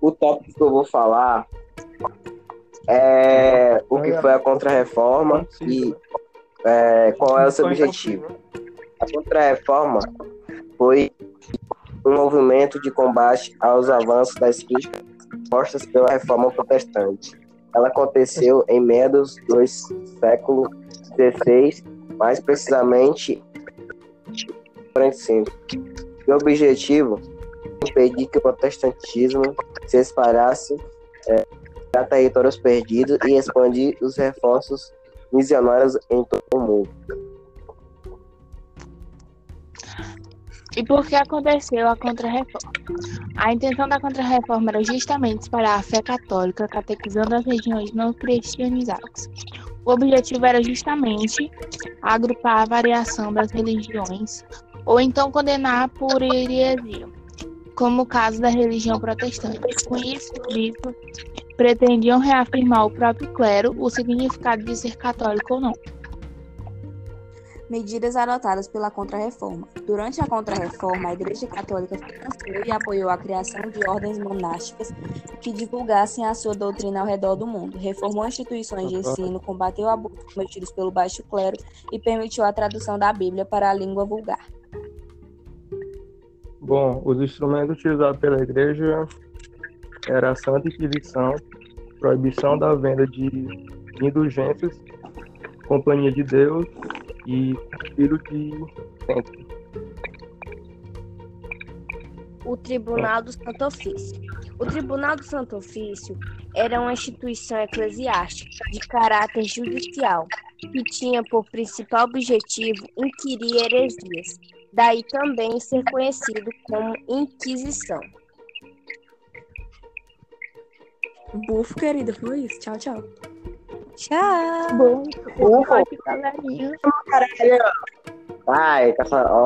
o tópico que eu vou falar é o que foi a Contra-Reforma e é, qual é o seu objetivo. A Contra-Reforma foi um movimento de combate aos avanços das críticas postas pela Reforma Protestante. Ela aconteceu em meados do século XVI, mais precisamente 45. E o objetivo impedir que o protestantismo se espalhasse é, a territórios perdidos e expandir os reforços missionários em todo o mundo. E por que aconteceu a Contra-Reforma? A intenção da Contra-Reforma era justamente espalhar a fé católica, catequizando as regiões não cristianizadas. O objetivo era justamente agrupar a variação das religiões, ou então condenar por heresia, como o caso da religião protestante. Com isso, Cristo pretendiam reafirmar o próprio clero o significado de ser católico ou não. Medidas adotadas pela Contra-Reforma. Durante a Contra-Reforma, a Igreja Católica financiou e apoiou a criação de ordens monásticas que divulgassem a sua doutrina ao redor do mundo, reformou instituições de ensino, combateu abusos cometidos pelo baixo clero e permitiu a tradução da Bíblia para a língua vulgar. Bom, os instrumentos utilizados pela Igreja era a Santa Inquisição, proibição da venda de indulgências, Companhia de Deus e Filho de Centro. O Tribunal do Santo Ofício. O Tribunal do Santo Ofício era uma instituição eclesiástica de caráter judicial que tinha por principal objetivo inquirir heresias, daí também ser conhecido como Inquisição. Bufo, querida, foi isso. Tchau, tchau. Tchau. Bom, Ufa. galerinha. Vai, caça... ó.